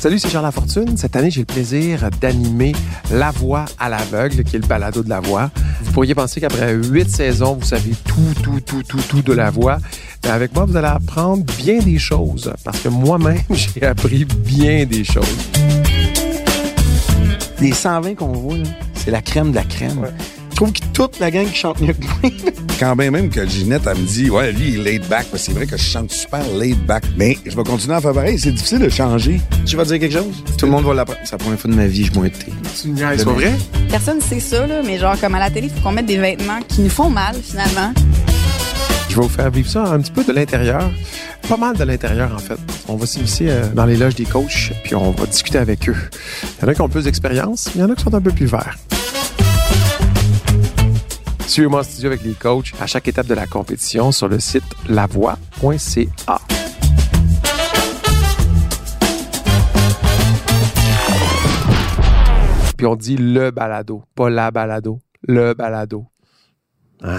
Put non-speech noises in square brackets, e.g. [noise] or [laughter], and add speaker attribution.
Speaker 1: Salut, c'est Jean Lafortune. Cette année, j'ai le plaisir d'animer La Voix à l'aveugle, qui est le balado de la voix. Vous pourriez penser qu'après huit saisons, vous savez tout, tout, tout, tout, tout de la voix. Mais avec moi, vous allez apprendre bien des choses, parce que moi-même, [laughs] j'ai appris bien des choses.
Speaker 2: Les 120 qu'on voit, c'est la crème de la crème. Trouve que toute la gang qui chante mieux que moi.
Speaker 3: Quand bien même que Ginette, elle me dit, ouais, lui, il est laid back. C'est vrai que je chante super laid back. Mais je vais continuer à faire pareil. C'est difficile de changer. Tu vas dire quelque chose? Tout le monde va l'apprendre. C'est la première fois de ma vie que je de thé.
Speaker 1: C'est c'est pas vrai?
Speaker 4: Personne sait ça, là, mais genre, comme à la télé, il faut qu'on mette des vêtements qui nous font mal, finalement.
Speaker 1: Je vais vous faire vivre ça un petit peu de l'intérieur. Pas mal de l'intérieur, en fait. On va s'initier euh, dans les loges des coachs, puis on va discuter avec eux. Il y en a qui ont plus d'expérience, il y en a qui sont un peu plus verts. Suivez-moi en studio avec les coachs à chaque étape de la compétition sur le site lavoie.ca. Puis on dit le balado, pas la balado, le balado. Ah.